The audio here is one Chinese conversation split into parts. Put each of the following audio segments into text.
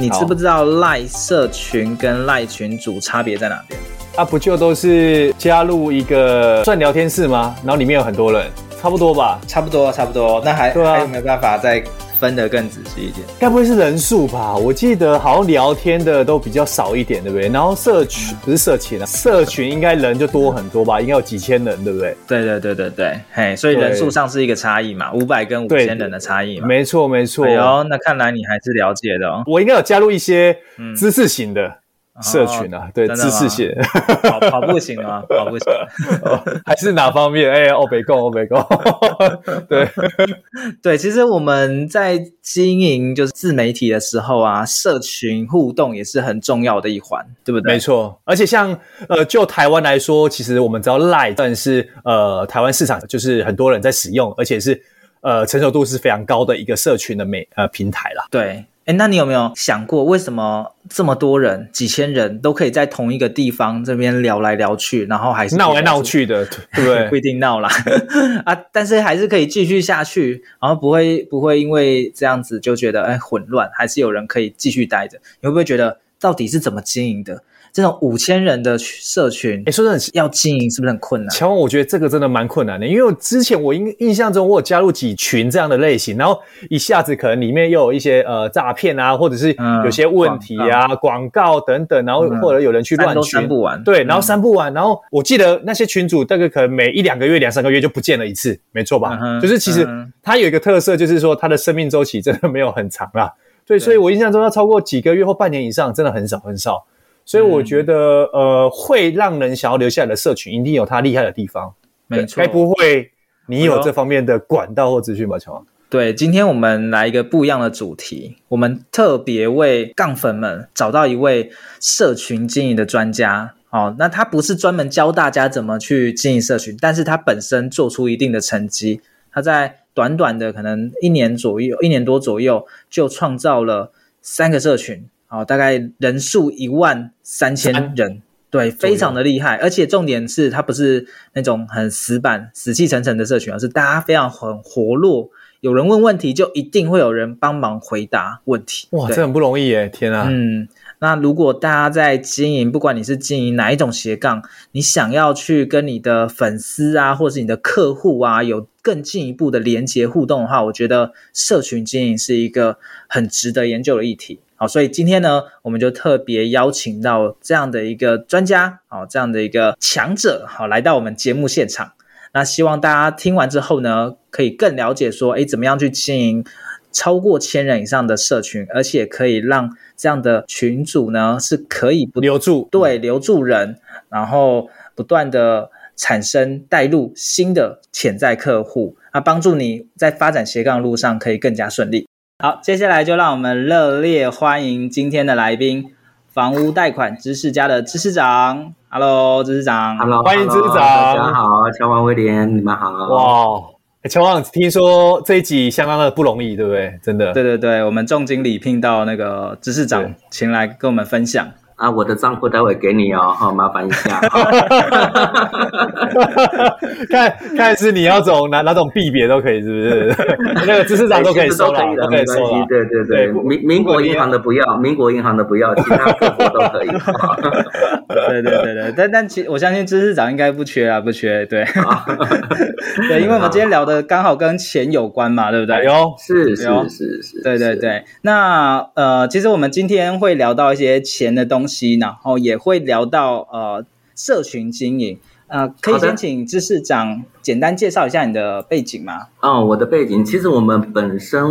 你知不知道赖社群跟赖群主差别在哪边？啊，不就都是加入一个算聊天室吗？然后里面有很多人，差不多吧？差不多，差不多。那还、啊、还有没有办法再？分得更仔细一点，该不会是人数吧？我记得好像聊天的都比较少一点，对不对？然后社群不是社群啊，社群应该人就多很多吧？应该有几千人，对不对？对对对对对，嘿，所以人数上是一个差异嘛，五百跟五千人的差异嘛，没错没错。哎呦，那看来你还是了解的哦。我应该有加入一些知识型的。嗯社群啊，对，知识型，跑跑步型啊？跑步型，还是哪方面？哎、欸，欧北共，欧北共，对对，其实我们在经营就是自媒体的时候啊，社群互动也是很重要的一环，对不对？没错，而且像呃，就台湾来说，其实我们知道 Line 算是呃台湾市场就是很多人在使用，而且是呃成熟度是非常高的一个社群的美呃平台啦。对。哎，那你有没有想过，为什么这么多人、几千人都可以在同一个地方这边聊来聊去，然后还是闹来闹去的，对不对？不一定闹啦 啊，但是还是可以继续下去，然后不会不会因为这样子就觉得哎混乱，还是有人可以继续待着。你会不会觉得到底是怎么经营的？这种五千人的社群，哎，说真的，要经营是不是很困难？乔王，我觉得这个真的蛮困难的，因为我之前我印印象中，我有加入几群这样的类型，然后一下子可能里面又有一些呃诈骗啊，或者是有些问题啊、嗯、广告等等，然后或者有人去乱群，删不完，对，然后删不完，然后我记得那些群主大概可能每一两个月、两三个月就不见了一次，没错吧？嗯、就是其实它有一个特色，就是说它的生命周期真的没有很长啦。对，所以我印象中要超过几个月或半年以上，真的很少很少。所以我觉得，嗯、呃，会让人想要留下来的社群，一定有它厉害的地方。没错，该不会你有这方面的管道或资讯吧，乔王？对，今天我们来一个不一样的主题，我们特别为杠粉们找到一位社群经营的专家。哦，那他不是专门教大家怎么去经营社群，但是他本身做出一定的成绩。他在短短的可能一年左右，一年多左右，就创造了三个社群。好，大概人数一万三千人，对，非常的厉害。而且重点是，它不是那种很死板、死气沉沉的社群，而是大家非常很活络。有人问问题，就一定会有人帮忙回答问题。哇，这很不容易耶！天啊，嗯。那如果大家在经营，不管你是经营哪一种斜杠，你想要去跟你的粉丝啊，或是你的客户啊，有更进一步的连接互动的话，我觉得社群经营是一个很值得研究的议题。好，所以今天呢，我们就特别邀请到这样的一个专家，好，这样的一个强者，好，来到我们节目现场。那希望大家听完之后呢，可以更了解说，诶，怎么样去经营超过千人以上的社群，而且可以让这样的群主呢，是可以不留住，对，留住人，然后不断的产生带入新的潜在客户，啊，帮助你在发展斜杠路上可以更加顺利。好，接下来就让我们热烈欢迎今天的来宾——房屋贷款知识家的知识长。Hello，知识长。Hello，欢迎知识长。大家好，乔王威廉，你们好。哇，乔王，听说这一集相当的不容易，对不对？真的。对对对，我们重金礼聘到那个知识长前来跟我们分享。啊，我的账户待会给你哦，好，麻烦一下。看看是你要走哪哪种币别都可以，是不是？那个知识长都可以收了，都可以收了。对对对，民民国银行的不要，民国银行的不要，其他各国都可以。对对对对，但但其我相信知识长应该不缺啊，不缺。对，对，因为我们今天聊的刚好跟钱有关嘛，对不对？有，是是是是，对对对。那呃，其实我们今天会聊到一些钱的东西，然后也会聊到呃社群经营。呃，可以先请知识长简单介绍一下你的背景吗？哦，我的背景其实我们本身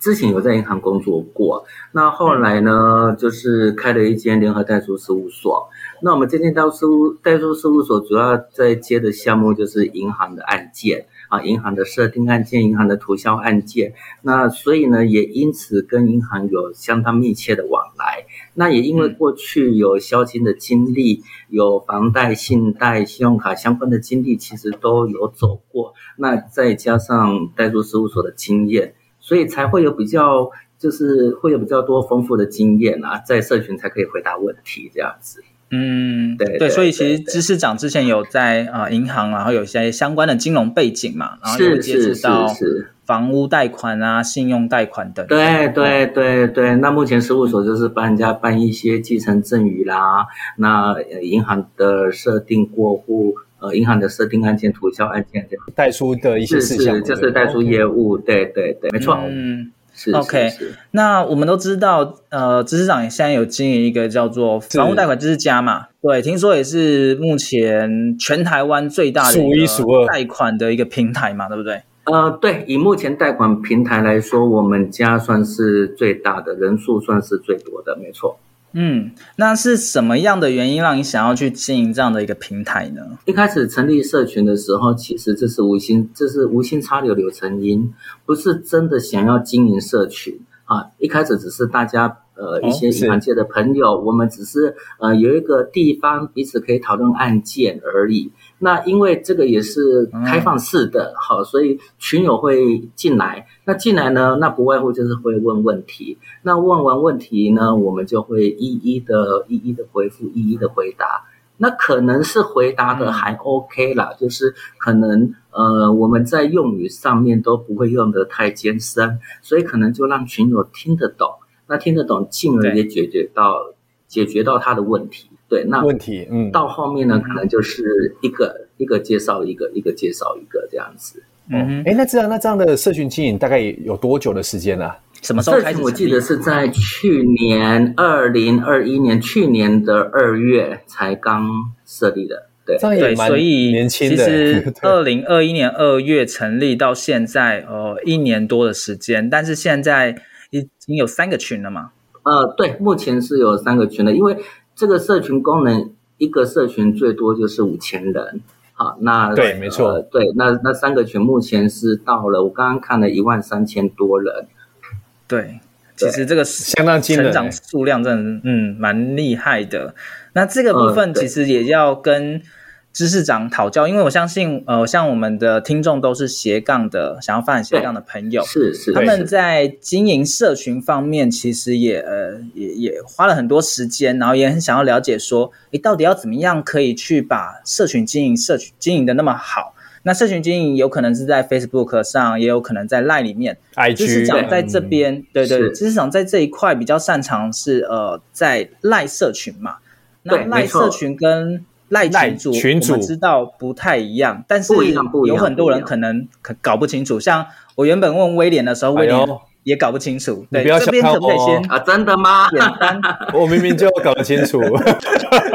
之前有在银行工作过，那后来呢，就是开了一间联合代书事务所。那我们这间代书代书事务所主要在接的项目就是银行的案件。啊，银行的设定案件，银行的涂销案件，那所以呢，也因此跟银行有相当密切的往来。那也因为过去有销金的经历，有房贷、信贷、信用卡相关的经历，其实都有走过。那再加上代入事务所的经验，所以才会有比较，就是会有比较多丰富的经验啊，在社群才可以回答问题这样子。嗯，对对，所以其实知识长之前有在啊银行，然后有一些相关的金融背景嘛，然后有接触到房屋贷款啊、信用贷款等。对对对对，那目前事务所就是帮人家办一些继承赠与啦，那银行的设定过户，呃，银行的设定案件、涂销案件这样，代书的一些事项，就是代书业务，对对对，没错。嗯。是 OK，那我们都知道，呃，知识长现在有经营一个叫做房屋贷款知识家嘛？对，听说也是目前全台湾最大的数一数二贷款的一个平台嘛，对不对？呃，对，以目前贷款平台来说，我们家算是最大的，人数算是最多的，没错。嗯，那是什么样的原因让你想要去经营这样的一个平台呢？一开始成立社群的时候，其实这是无心，这是无心插柳柳成荫，不是真的想要经营社群啊。一开始只是大家。呃，一些银行界的朋友，哦、我们只是呃有一个地方彼此可以讨论案件而已。那因为这个也是开放式的，嗯、好，所以群友会进来。那进来呢，那不外乎就是会问问题。那问完问题呢，我们就会一一的、一一的回复，一一的回答。那可能是回答的还 OK 啦，嗯、就是可能呃我们在用语上面都不会用得太艰深，所以可能就让群友听得懂。那听得懂，进而也解决到解决到他的问题。对，那问题，嗯，到后面呢，可能就是一个一个介绍一个，一个介绍一个这样子。嗯，哎，那这样那这样的社群经营大概有多久的时间了？什么时候开始？社群我记得是在去年二零二一年去年的二月才刚设立的。对，这样也蛮年轻的。所以其实 二零二一年二月成立到现在，呃，一年多的时间，但是现在。已经有三个群了嘛？呃，对，目前是有三个群的，因为这个社群功能，一个社群最多就是五千人。好，那对，没错，呃、对，那那三个群目前是到了，我刚刚看了一万三千多人。对，其实这个相当成长数量真的，嗯，蛮厉害的。那这个部分其实也要跟。知识长讨教，因为我相信，呃，像我们的听众都是斜杠的，想要发展斜杠的朋友，是是，他们在经营社群方面，其实也呃也也花了很多时间，然后也很想要了解说，诶，到底要怎么样可以去把社群经营社群经营的那么好？那社群经营有可能是在 Facebook 上，也有可能在 Line 里面。IG，知识长在这边，对对，知识长在这一块比较擅长是呃在 Line 社群嘛，那 Line 社群跟赖群主，群主我知道不太一样，但是有很多人可能可搞不清楚。像我原本问威廉的时候，威廉也搞不清楚。对，这边可不可以先啊？真的吗？简单，我明明就搞得清楚。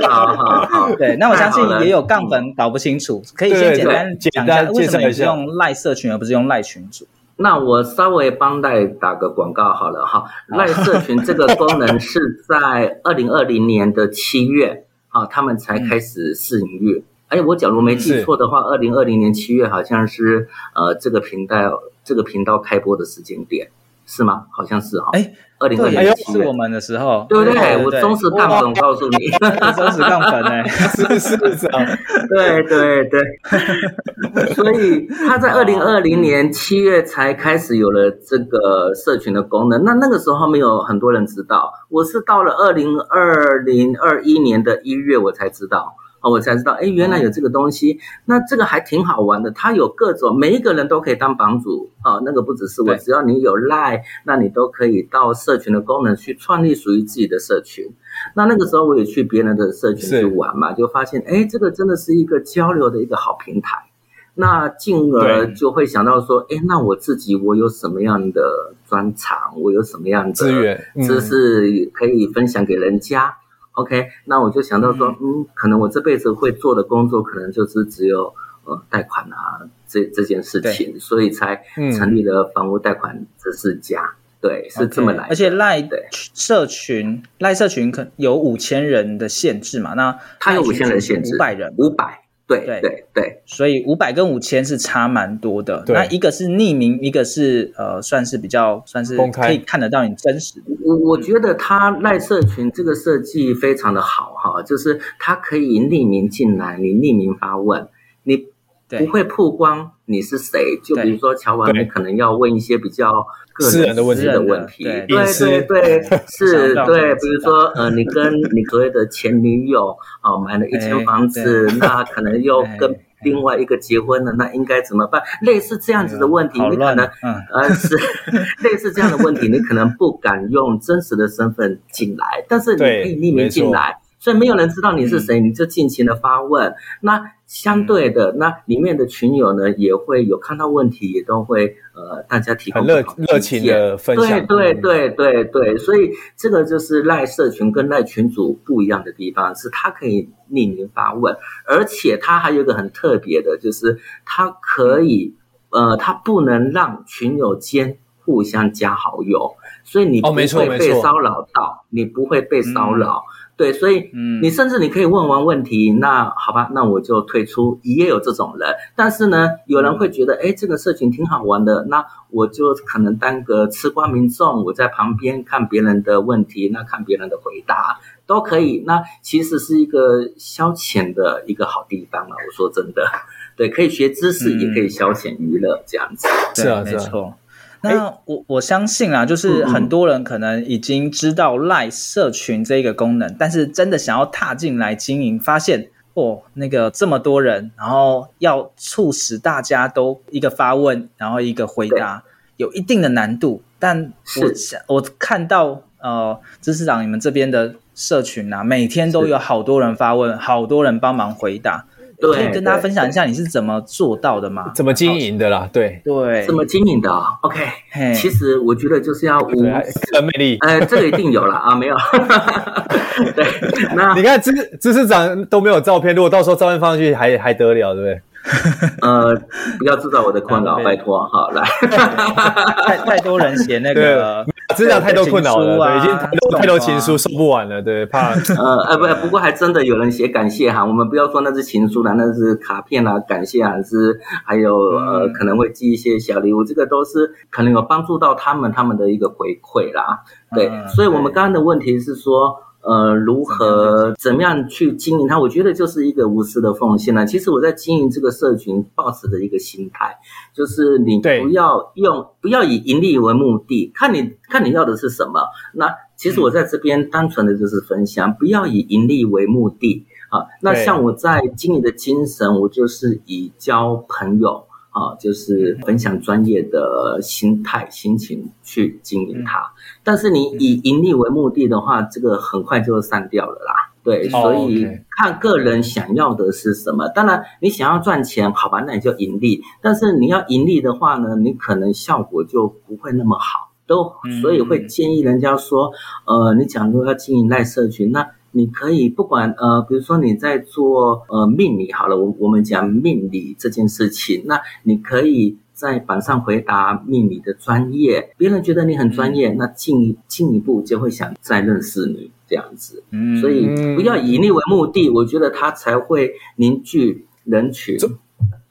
好好好，对，那我相信也有杠粉搞不清楚，可以先简单讲一下为什么你是用赖社群而不是用赖群主。那我稍微帮赖打个广告好了哈，赖社群这个功能是在二零二零年的七月。啊，他们才开始试营运。哎、嗯，我假如没记错的话，二零二零年七月好像是呃这个频道这个频道开播的时间点，是吗？好像是哈。哎，二零二零年是我们的时候，对不对？我忠实杠粉，我告诉你，忠实杠粉 哎，是是是啊，对对对。所以他在二零二零年七月才开始有了这个社群的功能。那那个时候没有很多人知道，我是到了二零二零二一年的一月我才知道。啊，我才知道，哎，原来有这个东西，那这个还挺好玩的。它有各种，每一个人都可以当榜主啊。那个不只是我，只要你有 Line，那你都可以到社群的功能去创立属于自己的社群。那那个时候我也去别人的社群去玩嘛，就发现，哎，这个真的是一个交流的一个好平台。那进而就会想到说，哎，那我自己我有什么样的专长，我有什么样的资源，知识可以分享给人家。OK，那我就想到说，嗯，可能我这辈子会做的工作，可能就是只有呃贷款啊这这件事情，所以才成立了房屋贷款知识家，对，是这么来的。而且赖的社群，赖社群可有五千人的限制嘛？那他有五千人限制，五百人，五百。对对对对，所以五百跟五千是差蛮多的。那一个是匿名，一个是呃，算是比较算是可以看得到你真实。我我觉得他赖社群这个设计非常的好哈，就是它可以匿名进来，你匿名发问，你不会曝光你是谁。就比如说乔完，你可能要问一些比较个人的问题的问题。对对对，是，对，比如说呃，你跟你所谓的前女友啊买了一间房子，那可能又跟另外一个结婚了，那应该怎么办？类似这样子的问题，你可能呃是 类似这样的问题，你可能不敢用真实的身份进来，但是你可以匿名进来。所以没有人知道你是谁，你就尽情的发问。嗯、那相对的，那里面的群友呢，也会有看到问题，也都会呃，大家提供热热情的分享。对对对对对，所以这个就是赖社群跟赖群主不一样的地方，是它可以匿名发问，而且它还有一个很特别的，就是它可以呃，它不能让群友间互相加好友，所以你不会被骚扰到，你不会被骚扰。嗯对，所以你甚至你可以问完问题，嗯、那好吧，那我就退出。也有这种人，但是呢，有人会觉得，哎，这个社群挺好玩的，那我就可能当个吃瓜民众，我在旁边看别人的问题，那看别人的回答都可以。那其实是一个消遣的一个好地方啊，我说真的，对，可以学知识，也可以消遣娱乐，这样子。是啊，没错。那我我相信啊，就是很多人可能已经知道 LINE 社群这个功能，嗯、但是真的想要踏进来经营，发现哦，那个这么多人，然后要促使大家都一个发问，然后一个回答，有一定的难度。但我想我看到呃，知识长你们这边的社群啊，每天都有好多人发问，好多人帮忙回答。可以跟大家分享一下你是怎么做到的吗？怎么经营的啦？对对，怎么经营的？OK，其实我觉得就是要无个魅力。呃，这个一定有了啊，没有。对，那你看知知识长都没有照片，如果到时候照片放上去还还得了，对不对？呃，不要制造我的困扰，拜托哈，来，太太多人写那个。知道太多困扰了，对，已经太多太多情书收不完了，对，怕。呃，呃，不，不过还真的有人写感谢哈，我们不要说那是情书啦，那是卡片啦，感谢啊，是还有呃，可能会寄一些小礼物，这个都是可能有帮助到他们，他们的一个回馈啦。对，所以我们刚刚的问题是说。呃，如何怎么样去经营它？我觉得就是一个无私的奉献呢。其实我在经营这个社群，抱持的一个心态，就是你不要用，不要以盈利为目的，看你看你要的是什么。那其实我在这边单纯的就是分享，不要以盈利为目的啊。那像我在经营的精神，我就是以交朋友。啊，就是分享专业的心态、心情去经营它。但是你以盈利为目的的话，这个很快就散掉了啦。对，所以看个人想要的是什么。当然，你想要赚钱，好吧，那你就盈利。但是你要盈利的话呢，你可能效果就不会那么好。都所以会建议人家说，呃，你假如要经营赖社群，那。你可以不管呃，比如说你在做呃命理好了，我我们讲命理这件事情，那你可以在板上回答命理的专业，别人觉得你很专业，那进进一步就会想再认识你这样子。嗯，所以不要以盈利为目的，我觉得它才会凝聚人群。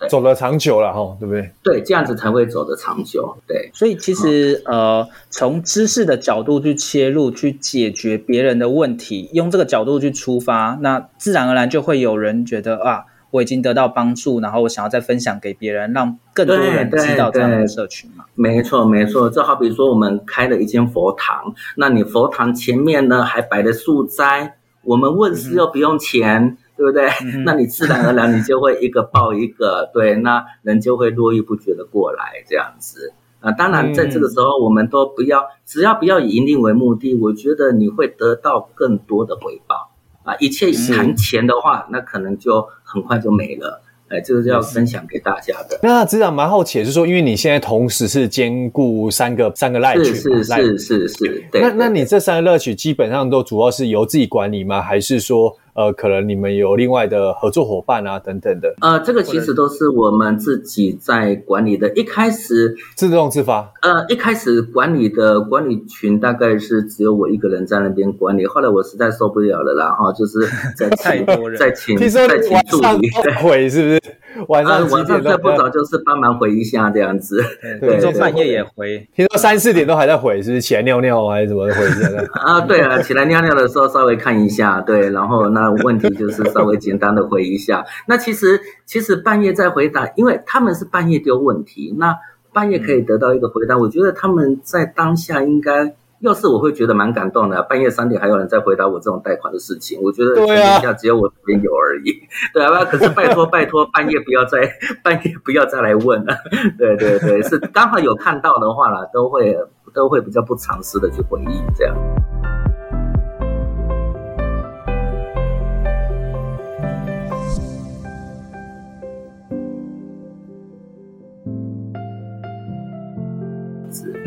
走得长久了哈，对不对？对，这样子才会走得长久。对，所以其实、嗯、呃，从知识的角度去切入，去解决别人的问题，用这个角度去出发，那自然而然就会有人觉得啊，我已经得到帮助，然后我想要再分享给别人，让更多人知道这样的社群嘛。没错，没错。就好比说，我们开了一间佛堂，那你佛堂前面呢还摆了素斋，我们问事又不用钱。嗯对不对？嗯、那你自然而然你就会一个抱一个，对，那人就会络绎不绝的过来这样子啊。当然，在这个时候，我们都不要，只要不要以盈利为目的，我觉得你会得到更多的回报啊。一切谈钱的话，那可能就很快就没了。哎，这个是要分享给大家的。那执掌蛮好奇的是说，因为你现在同时是兼顾三个三个赖群，是是是是是。对，那那你这三个乐趣基本上都主要是由自己管理吗？还是说？呃，可能你们有另外的合作伙伴啊，等等的。呃，这个其实都是我们自己在管理的。一开始自动自发。呃，一开始管理的管理群大概是只有我一个人在那边管理，后来我实在受不了了啦，然后就是在 请在请在请助理悔是不是？晚上晚上睡不着，就是帮忙回一下这样子。对，听说半夜也回，听说三四点都还在回，是不是起来尿尿还是怎么回事？啊，对啊，起来尿尿的时候稍微看一下，对，然后那问题就是稍微简单的回一下。那其实其实半夜再回答，因为他们是半夜丢问题，那半夜可以得到一个回答，我觉得他们在当下应该。要是我会觉得蛮感动的，半夜三点还有人在回答我这种贷款的事情，我觉得天底下只有我这边有而已。对啊，可是拜托拜托，半夜不要再 半夜不要再来问了。对对对，是刚好有看到的话啦，都会都会比较不藏私的去回应这样。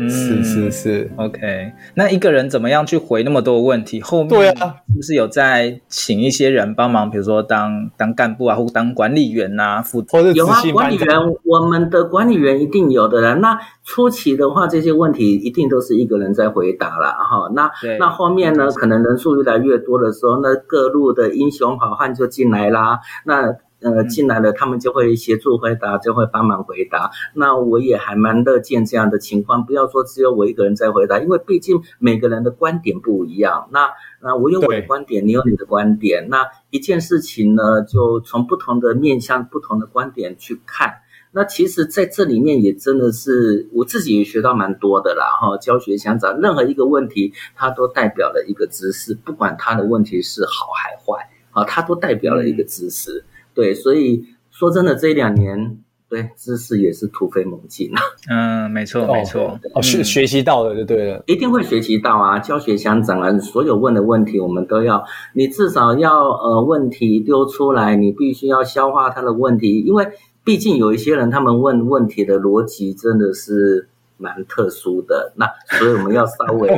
是是是，OK。那一个人怎么样去回那么多问题？后面对啊，是不是有在请一些人帮忙？比如说当当干部啊，或当管理员啊，负责有啊，管理员，我们的管理员一定有的人。那初期的话，这些问题一定都是一个人在回答了哈。那那后面呢，可能人数越来越多的时候，那各路的英雄好汉就进来啦。那呃，进来了，他们就会协助回答，就会帮忙回答。那我也还蛮乐见这样的情况，不要说只有我一个人在回答，因为毕竟每个人的观点不一样。那那我有我的观点，你有你的观点。那一件事情呢，就从不同的面向、不同的观点去看。那其实在这里面也真的是我自己也学到蛮多的啦。哈，教学相长，任何一个问题，它都代表了一个知识，不管它的问题是好还坏，啊，它都代表了一个知识。嗯对，所以说真的，这一两年对知识也是突飞猛进啊。嗯，没错，没错。哦，学学习到了就对了，一定会学习到啊。教学相长啊，所有问的问题我们都要，你至少要呃问题丢出来，你必须要消化他的问题，因为毕竟有一些人他们问问题的逻辑真的是。蛮特殊的，那所以我们要稍微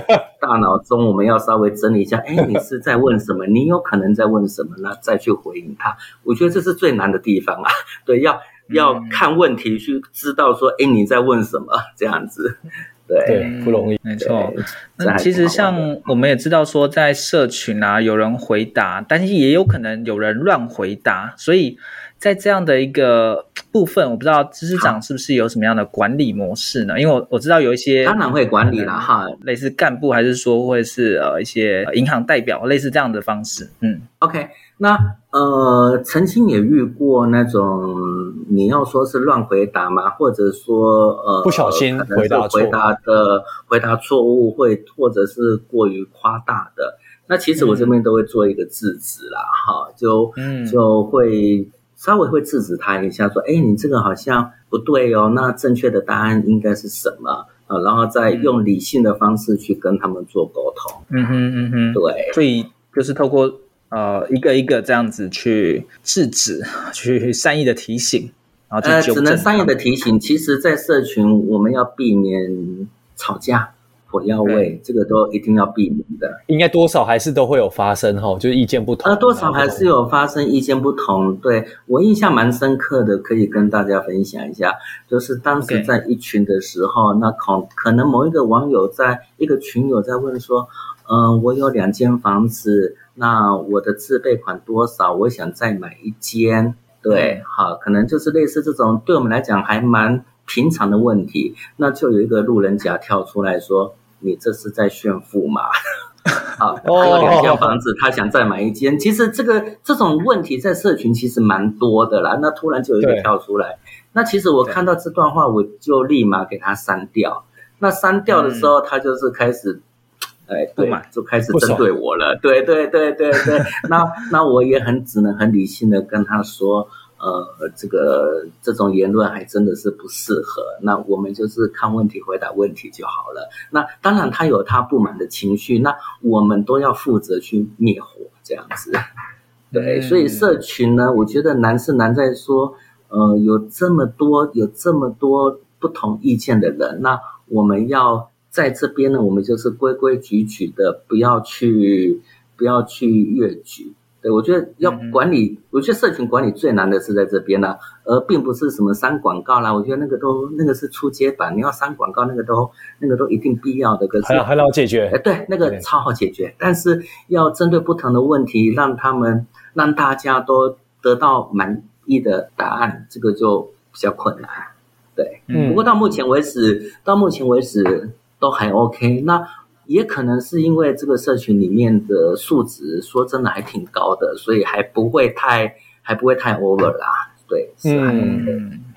大脑中我们要稍微整理一下，哎，你是在问什么？你有可能在问什么？那再去回应他。我觉得这是最难的地方啊。对，要要看问题去知道说，哎，你在问什么？这样子，对，对不容易，没错。那其实像我们也知道说，在社群啊，有人回答，但是也有可能有人乱回答，所以。在这样的一个部分，我不知道知识长是不是有什么样的管理模式呢？因为我我知道有一些当然会管理了哈，类似干部还是说会是呃一些银行代表，类似这样的方式。嗯，OK，那呃曾经也遇过那种你要说是乱回答嘛？或者说呃不小心回答回答的回答错误，会或者是过于夸大的，那其实我这边都会做一个制止啦，哈、嗯，就就会。稍微会制止他一下，说：“哎，你这个好像不对哦，那正确的答案应该是什么？啊，然后再用理性的方式去跟他们做沟通。”嗯哼嗯哼，对，所以就是透过呃一个一个这样子去制止，去善意的提醒，然后就呃只能善意的提醒。其实，在社群我们要避免吵架。火药味，这个都一定要避免的。应该多少还是都会有发生哈，就是意见不同。呃，多少还是有发生意见不同。对，我印象蛮深刻的，可以跟大家分享一下。就是当时在一群的时候.那可可能某一个网友在一个群友在问说，嗯、呃，我有两间房子，那我的自备款多少？我想再买一间。对，好，可能就是类似这种对我们来讲还蛮平常的问题，那就有一个路人甲跳出来说：“你这是在炫富吗？” 好，他有两间房子，他想再买一间。其实这个这种问题在社群其实蛮多的啦。那突然就有一个跳出来，那其实我看到这段话，我就立马给他删掉。那删掉的时候，他就是开始，哎，对嘛，就开始针对我了。对对对对对，那那我也很只能很理性的跟他说。呃，这个这种言论还真的是不适合。那我们就是看问题、回答问题就好了。那当然，他有他不满的情绪，那我们都要负责去灭火，这样子。对，所以社群呢，我觉得难是难在说，呃，有这么多有这么多不同意见的人，那我们要在这边呢，我们就是规规矩矩的，不要去不要去越矩。我觉得要管理，嗯、我觉得社群管理最难的是在这边呢、啊，而并不是什么删广告啦。我觉得那个都那个是初阶版，你要删广告，那个都那个都一定必要的。可是还还好解决，哎，对，那个超好解决。但是要针对不同的问题，让他们让大家都得到满意的答案，这个就比较困难。对，嗯。不过到目前为止，到目前为止都还 OK。那。也可能是因为这个社群里面的数值，说真的还挺高的，所以还不会太还不会太 over 啦。对，是啊，嗯，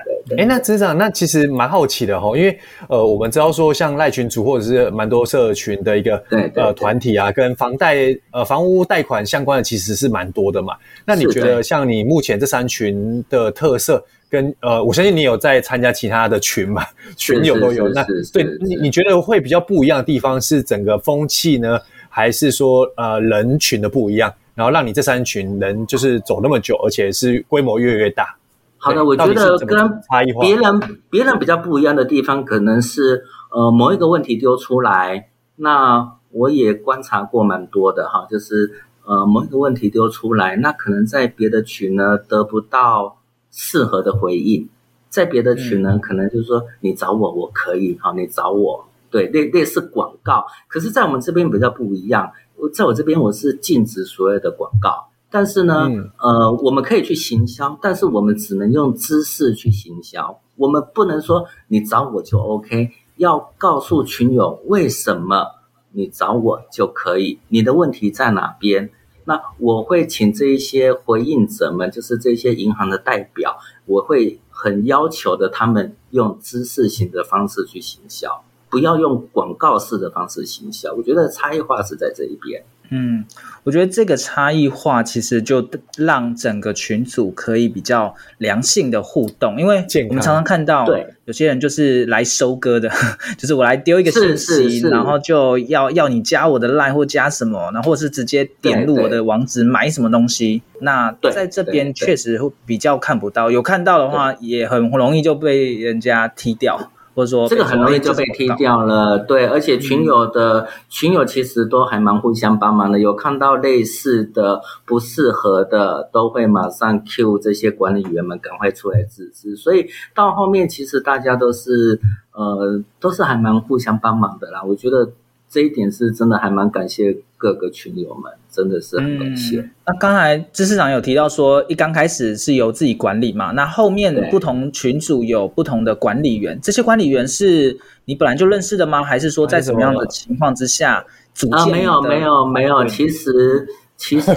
对对。哎，那执行长，那其实蛮好奇的哈，因为呃，我们知道说像赖群主或者是蛮多社群的一个对呃团体啊，跟房贷呃房屋贷款相关的其实是蛮多的嘛。那你觉得像你目前这三群的特色？跟呃，我相信你有在参加其他的群嘛？群友都有。那对你，你觉得会比较不一样的地方是整个风气呢，还是说呃人群的不一样，然后让你这三群人就是走那么久，而且是规模越来越大？好的，我觉得跟别人别人比较不一样的地方，可能是呃某一个问题丢出来，那我也观察过蛮多的哈，就是呃某一个问题丢出来，那可能在别的群呢得不到。适合的回应，在别的群呢，可能就是说你找我，我可以，好，你找我，对，类类似广告。可是，在我们这边比较不一样，我在我这边我是禁止所有的广告，但是呢，嗯、呃，我们可以去行销，但是我们只能用知识去行销，我们不能说你找我就 OK，要告诉群友为什么你找我就可以，你的问题在哪边。那我会请这一些回应者们，就是这些银行的代表，我会很要求的，他们用知识型的方式去行销，不要用广告式的方式行销。我觉得差异化是在这一边。嗯，我觉得这个差异化其实就让整个群组可以比较良性的互动，因为我们常常看到，有些人就是来收割的，就是我来丢一个信息，然后就要要你加我的 line 或加什么，然后或是直接点入我的网址买什么东西。那在这边确实会比较看不到，有看到的话也很容易就被人家踢掉。或者说，这个很容易就被踢掉了，对，而且群友的、嗯、群友其实都还蛮互相帮忙的，有看到类似的不适合的，都会马上 cue 这些管理员们赶快出来制止，所以到后面其实大家都是呃都是还蛮互相帮忙的啦，我觉得。这一点是真的，还蛮感谢各个群友们，真的是很感谢。嗯、那刚才知识长有提到说，一刚开始是由自己管理嘛，那后面不同群组有不同的管理员，这些管理员是你本来就认识的吗？还是说在什么样的情况之下组建的？啊，没有没有没有，其实。其实，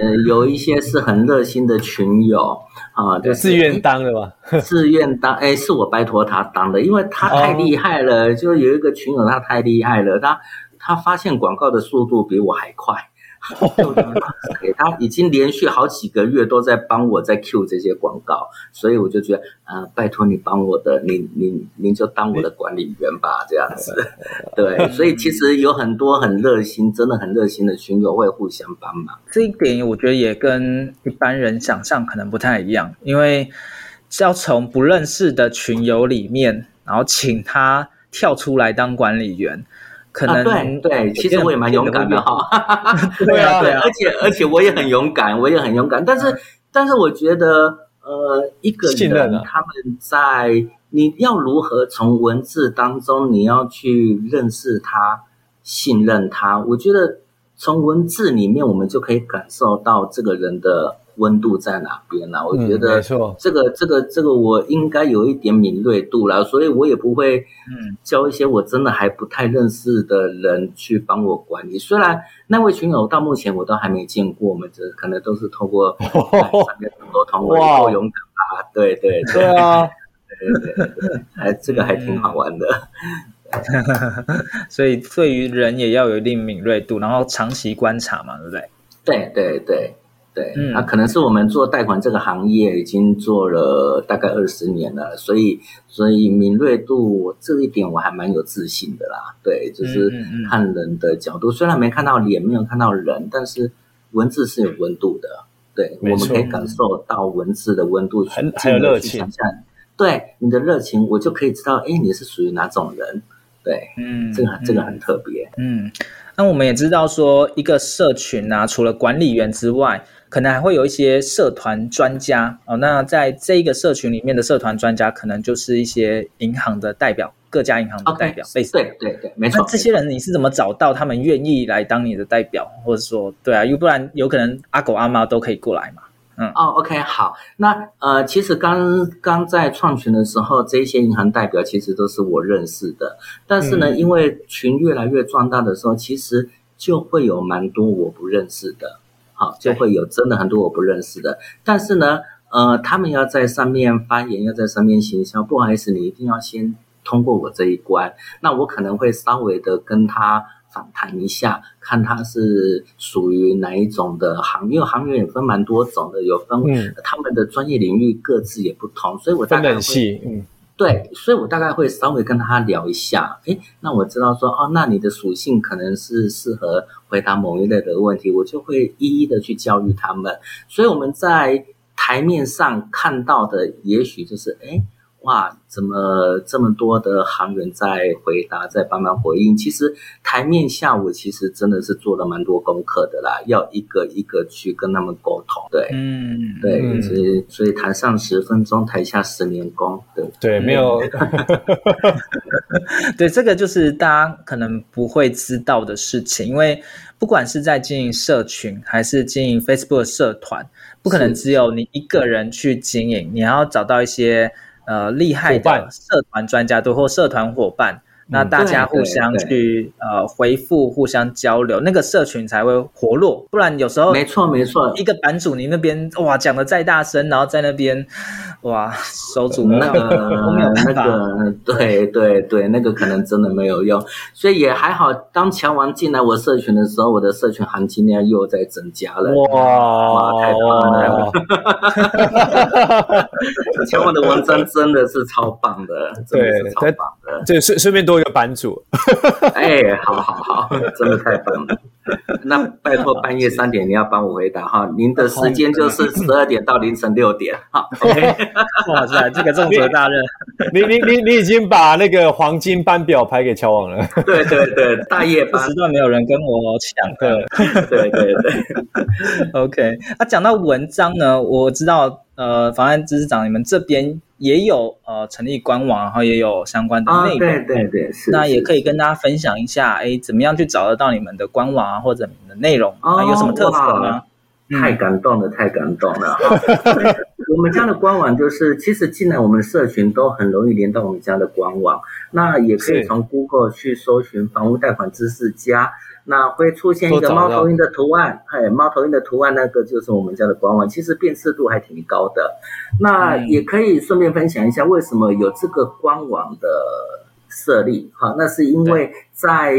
呃，有一些是很热心的群友啊，就自愿当的吧？自愿当，哎，是我拜托他当的，因为他太厉害了。哦、就有一个群友，他太厉害了，他他发现广告的速度比我还快。他已经连续好几个月都在帮我在 Q 这些广告，所以我就觉得，呃，拜托你帮我的，你你您就当我的管理员吧，这样子。对，所以其实有很多很热心，真的很热心的群友会互相帮忙。这一点我觉得也跟一般人想象可能不太一样，因为是要从不认识的群友里面，然后请他跳出来当管理员。可能、啊、对对，其实我也蛮勇敢的哈，对啊对，而且而且我也很勇敢，我也很勇敢。但是但是我觉得，呃，一个人他们在你要如何从文字当中你要去认识他、信任他，我觉得从文字里面我们就可以感受到这个人的温度在哪边啦。我觉得，没错，这个这个这个我应该有一点敏锐度啦，所以我也不会嗯教一些我真的还不太认识的人去帮我管理。虽然那位群友到目前我都还没见过，我们这可能都是透过 上面沟通，我够勇敢啊！对对对，对啊，对对对，还这个还挺好玩的。所以对于人也要有一定敏锐度，然后长期观察嘛，对不对？对对对对，嗯，那可能是我们做贷款这个行业已经做了大概二十年了，所以所以敏锐度这一点我还蛮有自信的啦。对，就是看人的角度，虽然没看到脸，没有看到人，但是文字是有温度的。对，我们可以感受到文字的温度，很很有热情。对你的热情，我就可以知道，哎，你是属于哪种人。对，嗯，这个这个很特别，嗯，那我们也知道说，一个社群啊，除了管理员之外，可能还会有一些社团专家哦。那在这一个社群里面的社团专家，可能就是一些银行的代表，各家银行的代表，类似。对对对，没错。那这些人你是怎么找到他们愿意来当你的代表，或者说，对啊，又不然有可能阿狗阿猫都可以过来嘛。嗯哦，OK，好，那呃，其实刚刚在创群的时候，这些银行代表其实都是我认识的，但是呢，嗯、因为群越来越壮大的时候，其实就会有蛮多我不认识的，好，就会有真的很多我不认识的，但是呢，呃，他们要在上面发言，要在上面行销，不好意思，你一定要先通过我这一关，那我可能会稍微的跟他。访谈一下，看他是属于哪一种的行业，因为行业也分蛮多种的，有分他们的专业领域各自也不同，所以我大概会，嗯，对，所以我大概会稍微跟他聊一下，诶，那我知道说，哦，那你的属性可能是适合回答某一类的问题，我就会一一的去教育他们，所以我们在台面上看到的，也许就是，诶。哇，怎么这么多的行员在回答，在帮忙回应？其实台面下，我其实真的是做了蛮多功课的啦，要一个一个去跟他们沟通。对，嗯，对，所以所以台上十分钟，台下十年功。对，对，没有。对，这个就是大家可能不会知道的事情，因为不管是在经营社群，还是经营 Facebook 社团，不可能只有你一个人去经营，你要找到一些。呃，厉害的社团专家都或社团伙伴。那大家互相去呃回复，互相交流，那个社群才会活络。不然有时候没错没错，一个版主你那边哇讲的再大声，然后在那边哇手足那个那个对对对，那个可能真的没有用。所以也还好，当乔王进来我社群的时候，我的社群含金量又在增加了。哇，太棒了！乔王的文章真的是超棒的，真的是超棒的。对，顺顺便多。一个版主，哎，好好好，真的太棒了。那拜托半夜三点你要帮我回答哈，您的时间就是十二点到凌晨六点。哈，OK。哇塞，这个重责大任，你你你你已经把那个黄金班表排给乔王了。对对对，大夜班时段没有人跟我抢课。对对对，OK。那讲到文章呢，我知道呃，防案知识长你们这边。也有呃成立官网，然后也有相关的内容，哦、对对对，是。那也可以跟大家分享一下，哎，怎么样去找得到你们的官网啊，或者你们的内容啊，哦、有什么特色吗？太感动了，太感动了！我们家的官网就是，其实进来我们社群都很容易连到我们家的官网，那也可以从 Google 去搜寻房屋贷款知识家。那会出现一个猫头鹰的图案，哎，猫头鹰的图案那个就是我们家的官网，其实辨识度还挺高的。那也可以顺便分享一下，为什么有这个官网的设立？好，那是因为在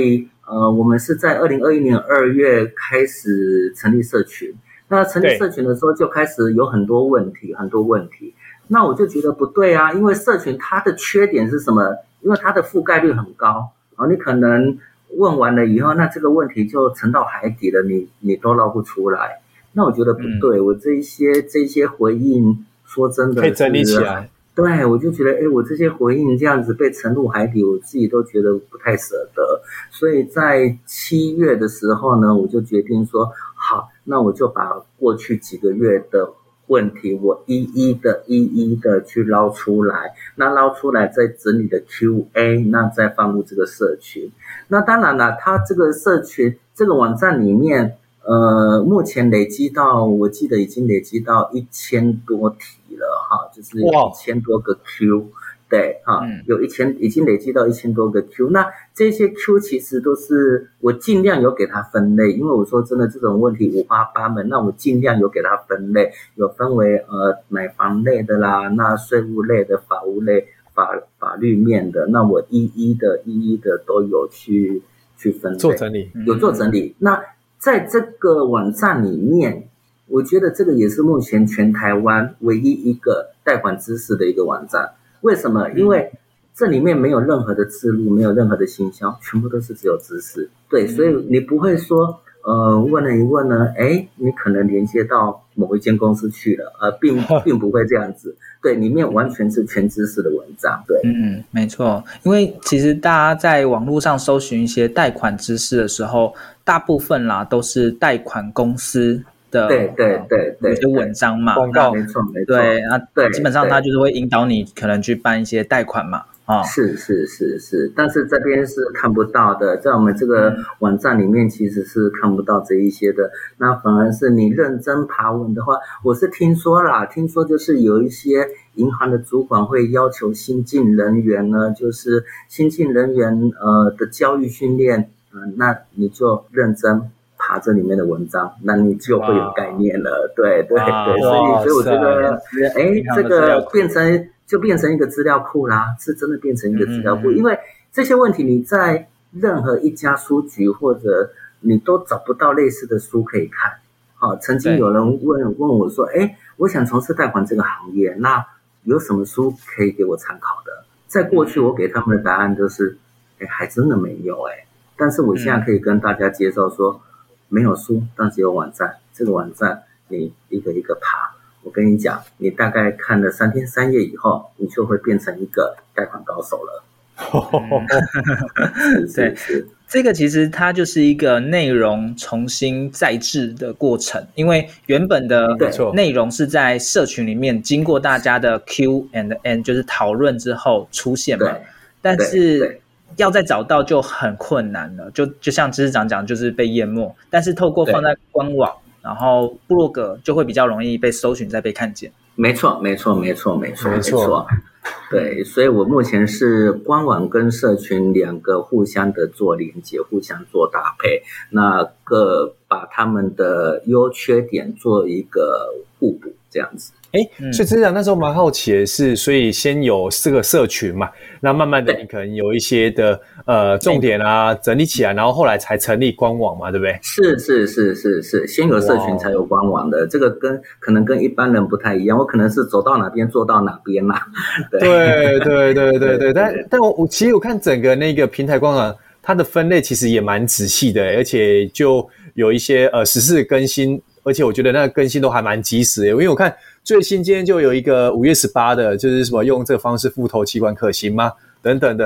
呃，我们是在二零二一年二月开始成立社群。那成立社群的时候就开始有很多问题，很多问题。那我就觉得不对啊，因为社群它的缺点是什么？因为它的覆盖率很高啊，你可能。问完了以后，那这个问题就沉到海底了，你你都捞不出来。那我觉得不对，嗯、我这一些这一些回应，说真的，可以整理起来。对，我就觉得，哎，我这些回应这样子被沉入海底，我自己都觉得不太舍得。所以在七月的时候呢，我就决定说，好，那我就把过去几个月的。问题我一一的、一一的去捞出来，那捞出来再整理的 QA，那再放入这个社群。那当然了，它这个社群这个网站里面，呃，目前累积到，我记得已经累积到一千多题了哈，就是有一千多个 Q。对，哈，有一千，已经累积到一千多个 Q。那这些 Q 其实都是我尽量有给它分类，因为我说真的，这种问题五花八门。那我尽量有给它分类，有分为呃买房类的啦，那税务类的、法务类、法法律面的，那我一一的、一一的都有去去分类做整理，有做整理。那在这个网站里面，我觉得这个也是目前全台湾唯一一个贷款知识的一个网站。为什么？因为这里面没有任何的置入，没有任何的行销，全部都是只有知识。对，所以你不会说，呃，问了一问呢，哎，你可能连接到某一间公司去了，呃，并 并不会这样子。对，里面完全是全知识的文章。对，嗯，没错。因为其实大家在网络上搜寻一些贷款知识的时候，大部分啦都是贷款公司。对对对对，有些文章嘛，广告。没错没错，对啊，对，基本上他就是会引导你可能去办一些贷款嘛，啊，是是是是，但是这边是看不到的，在我们这个网站里面其实是看不到这一些的，那反而是你认真爬文的话，我是听说啦，听说就是有一些银行的主管会要求新进人员呢，就是新进人员呃的教育训练，嗯，那你就认真。爬这里面的文章，那你就会有概念了。对对对，所以所以我觉得，哎，这个变成就变成一个资料库啦，是真的变成一个资料库。因为这些问题你在任何一家书局或者你都找不到类似的书可以看。好，曾经有人问问我说，哎，我想从事贷款这个行业，那有什么书可以给我参考的？在过去我给他们的答案就是，哎，还真的没有哎。但是我现在可以跟大家介绍说。没有书，但是有网站。这个网站你一个一个爬，我跟你讲，你大概看了三天三夜以后，你就会变成一个贷款高手了。对，这个其实它就是一个内容重新再制的过程，因为原本的内容是在社群里面经过大家的 Q and N，就是讨论之后出现嘛，但是。要再找到就很困难了，就就像知识长讲，就是被淹没。但是透过放在官网，然后部落格就会比较容易被搜寻，再被看见。没错，没错，没错，没错，没错。对，所以我目前是官网跟社群两个互相的做连接，互相做搭配，那个把他们的优缺点做一个互补，这样子。哎，所以知识长那时候蛮好奇的是，所以先有四个社群嘛，那慢慢的你可能有一些的呃重点啊整理起来，然后后来才成立官网嘛，对不对？是是是是是，先有社群才有官网的，这个跟可能跟一般人不太一样，我可能是走到哪边做到哪边嘛。对对对对对，但但我我其实我看整个那个平台官网，它的分类其实也蛮仔细的，而且就有一些呃时事更新，而且我觉得那个更新都还蛮及时的，因为我看。最新今天就有一个五月十八的，就是什么用这个方式复投器官可行吗？等等的，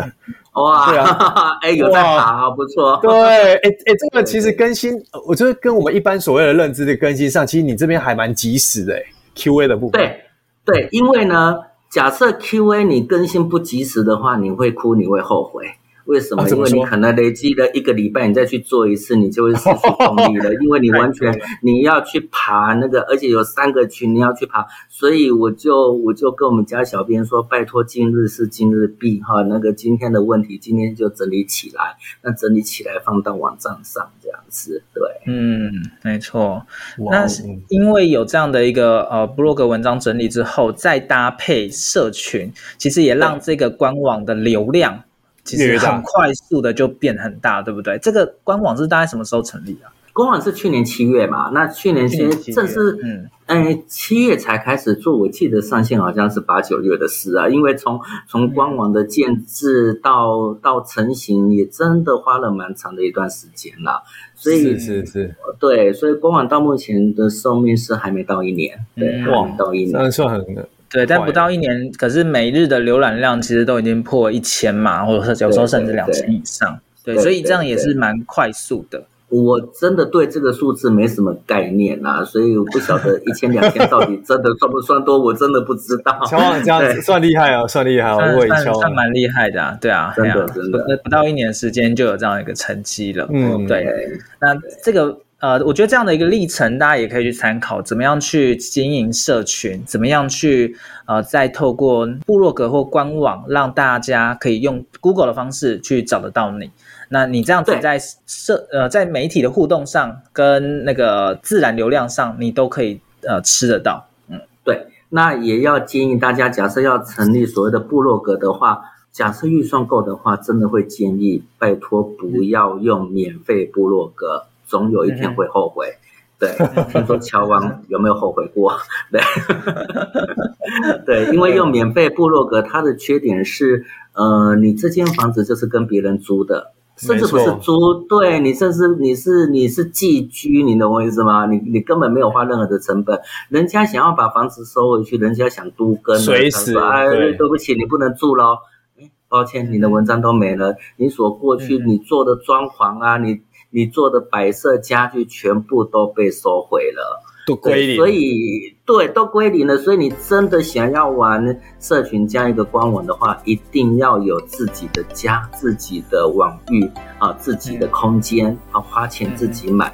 哇，对啊，哎，有在爬，不错，对，哎哎，这个其实更新，我觉得跟我们一般所谓的认知的更新上，其实你这边还蛮及时的，QA 的部分，对对，因为呢，假设 QA 你更新不及时的话，你会哭，你会后悔。为什么？啊、因为你可能累积了一个礼拜，你再去做一次，你就会失去动力了。因为你完全你要去爬那个，而且有三个群你要去爬，所以我就我就跟我们家小编说，拜托今日事今日毕哈，那个今天的问题今天就整理起来，那整理起来放到网站上这样子。对，嗯，没错。那因为有这样的一个呃 blog 文章整理之后，再搭配社群，其实也让这个官网的流量。其实很快速的就变很大，对不对？这个官网是大概什么时候成立啊？官网是去年七月嘛？那去年其实这是嗯，哎，七月才开始做，我记得上线好像是八九月的事啊。因为从从官网的建制到到成型，也真的花了蛮长的一段时间啦。所以是是是，对，所以官网到目前的寿命是还没到一年，对，还没到一年，那算很。对，但不到一年，可是每日的浏览量其实都已经破一千嘛，或者是有时候甚至两千以上。对，对，对，对，所以这样也是蛮快速的。我真的对这个数字没什么概念啊，所以我不晓得一千两千到底真的算不算多，我真的不知道。乔王这样子算厉害哦，算厉害，我会算算蛮厉害的啊，对啊，真的真的，不不到一年时间就有这样一个成绩了。嗯，对。那这个呃，我觉得这样的一个历程，大家也可以去参考，怎么样去经营社群，怎么样去呃，再透过部落格或官网，让大家可以用 Google 的方式去找得到你。那你这样子在社呃，在媒体的互动上，跟那个自然流量上，你都可以呃吃得到。嗯，对。那也要建议大家，假设要成立所谓的部落格的话，假设预算够的话，真的会建议拜托不要用免费部落格。总有一天会后悔，对。听说乔王有没有后悔过？对，对，因为用免费部落格，它的缺点是，呃，你这间房子就是跟别人租的，甚至不是租，对你，甚至你是你是寄居，你懂我意思吗？你你根本没有花任何的成本，人家想要把房子收回去，人家想都跟，随时，哎，对。不起，你不能住喽，抱歉，你的文章都没了，你所过去你做的装潢啊，你。你做的摆设家具全部都被收回了，都归零，所以对，都归零了。所以你真的想要玩社群加一个官网的话，一定要有自己的家、自己的网域啊、自己的空间啊，花钱自己买。